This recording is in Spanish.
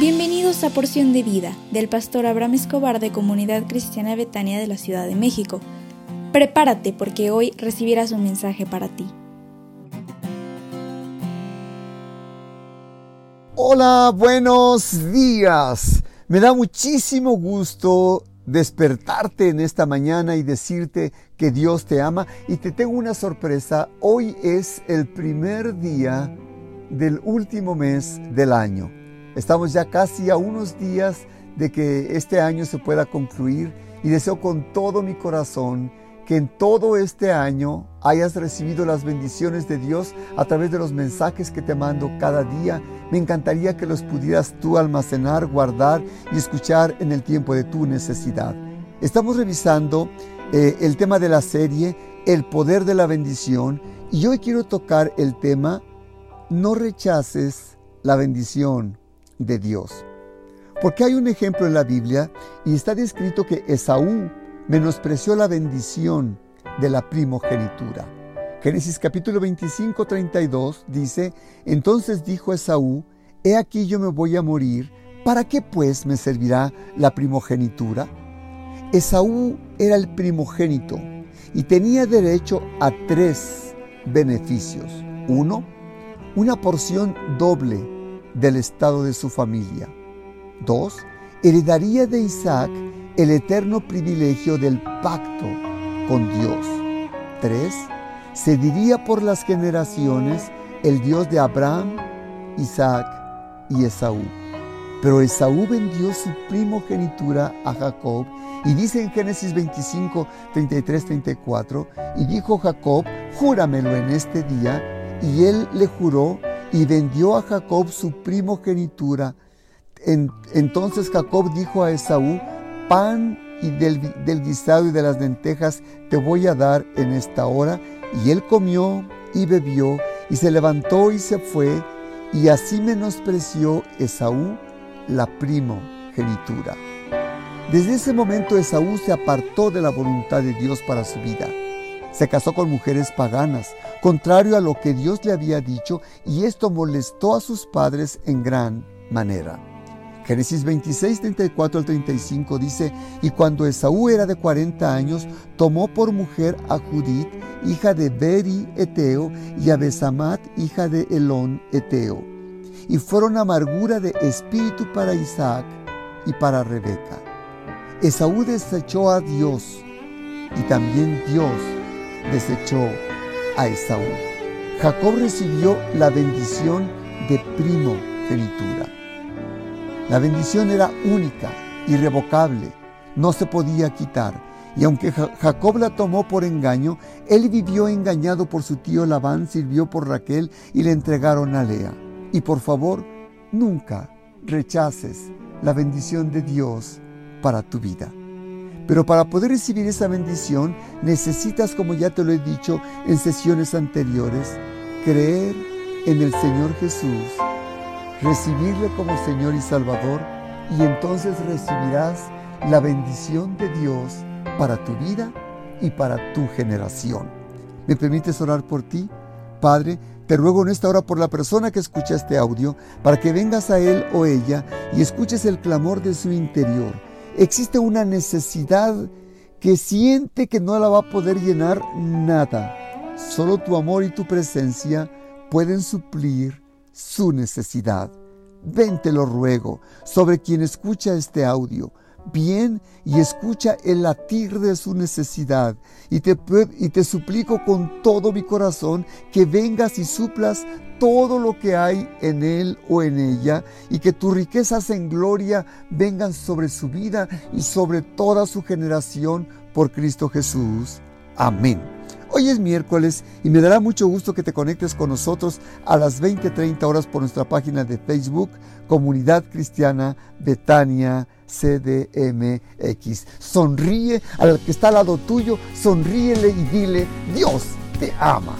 Bienvenidos a Porción de Vida del pastor Abraham Escobar de Comunidad Cristiana Betania de la Ciudad de México. Prepárate porque hoy recibirás un mensaje para ti. Hola, buenos días. Me da muchísimo gusto despertarte en esta mañana y decirte que Dios te ama. Y te tengo una sorpresa. Hoy es el primer día del último mes del año. Estamos ya casi a unos días de que este año se pueda concluir y deseo con todo mi corazón que en todo este año hayas recibido las bendiciones de Dios a través de los mensajes que te mando cada día. Me encantaría que los pudieras tú almacenar, guardar y escuchar en el tiempo de tu necesidad. Estamos revisando eh, el tema de la serie El poder de la bendición y hoy quiero tocar el tema No rechaces la bendición de Dios. Porque hay un ejemplo en la Biblia y está descrito que Esaú menospreció la bendición de la primogenitura. Génesis capítulo 25, 32 dice, entonces dijo Esaú, he aquí yo me voy a morir, ¿para qué pues me servirá la primogenitura? Esaú era el primogénito y tenía derecho a tres beneficios. Uno, una porción doble del estado de su familia. 2. Heredaría de Isaac el eterno privilegio del pacto con Dios. 3. Cediría por las generaciones el Dios de Abraham, Isaac y Esaú. Pero Esaú vendió su primogenitura a Jacob y dice en Génesis 25, 33, 34, y dijo Jacob, júramelo en este día, y él le juró y vendió a Jacob su primogenitura. entonces Jacob dijo a Esaú, pan y del, del guisado y de las lentejas te voy a dar en esta hora. Y él comió y bebió y se levantó y se fue, y así menospreció Esaú la primogenitura. Desde ese momento Esaú se apartó de la voluntad de Dios para su vida. Se casó con mujeres paganas, contrario a lo que Dios le había dicho, y esto molestó a sus padres en gran manera. Génesis 26, 34 al 35 dice, Y cuando Esaú era de 40 años, tomó por mujer a Judith, hija de Beri Eteo, y a Besamat, hija de Elón Eteo. Y fueron amargura de espíritu para Isaac y para Rebeca. Esaú desechó a Dios, y también Dios desechó a Esaú. Jacob recibió la bendición de primogenitura. La bendición era única, irrevocable, no se podía quitar. Y aunque Jacob la tomó por engaño, él vivió engañado por su tío Labán, sirvió por Raquel y le entregaron a Lea. Y por favor, nunca rechaces la bendición de Dios para tu vida. Pero para poder recibir esa bendición necesitas, como ya te lo he dicho en sesiones anteriores, creer en el Señor Jesús, recibirle como Señor y Salvador y entonces recibirás la bendición de Dios para tu vida y para tu generación. ¿Me permites orar por ti? Padre, te ruego en esta hora por la persona que escucha este audio, para que vengas a él o ella y escuches el clamor de su interior existe una necesidad que siente que no la va a poder llenar nada. Solo tu amor y tu presencia pueden suplir su necesidad. Ven, te lo ruego, sobre quien escucha este audio, bien y escucha el latir de su necesidad. Y te, y te suplico con todo mi corazón que vengas y suplas todo lo que hay en él o en ella y que tus riquezas en gloria vengan sobre su vida y sobre toda su generación por Cristo Jesús. Amén. Hoy es miércoles y me dará mucho gusto que te conectes con nosotros a las 20:30 horas por nuestra página de Facebook, Comunidad Cristiana Betania CDMX. Sonríe al que está al lado tuyo, sonríele y dile, Dios te ama.